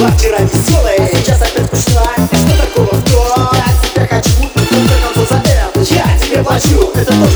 была вчера веселая, сейчас опять скучна Что такого в том? Я тебя хочу, но только за это. Я тебе плачу, это то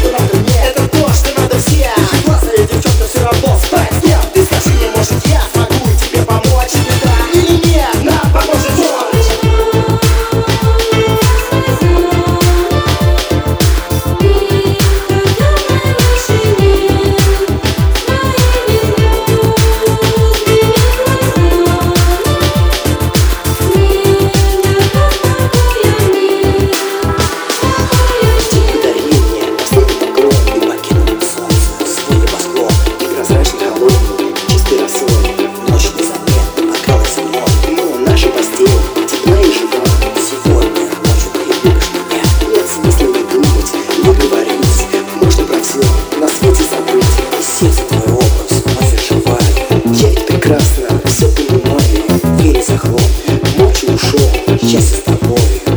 just a boy.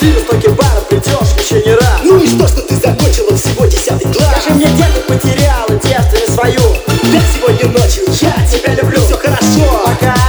будешь в стоке бара, придешь еще не раз. Ну и что, что ты закончила всего десятый класс? Скажи мне, где ты потеряла девственность свою Да сегодня ночью я тебя люблю. Все хорошо, пока.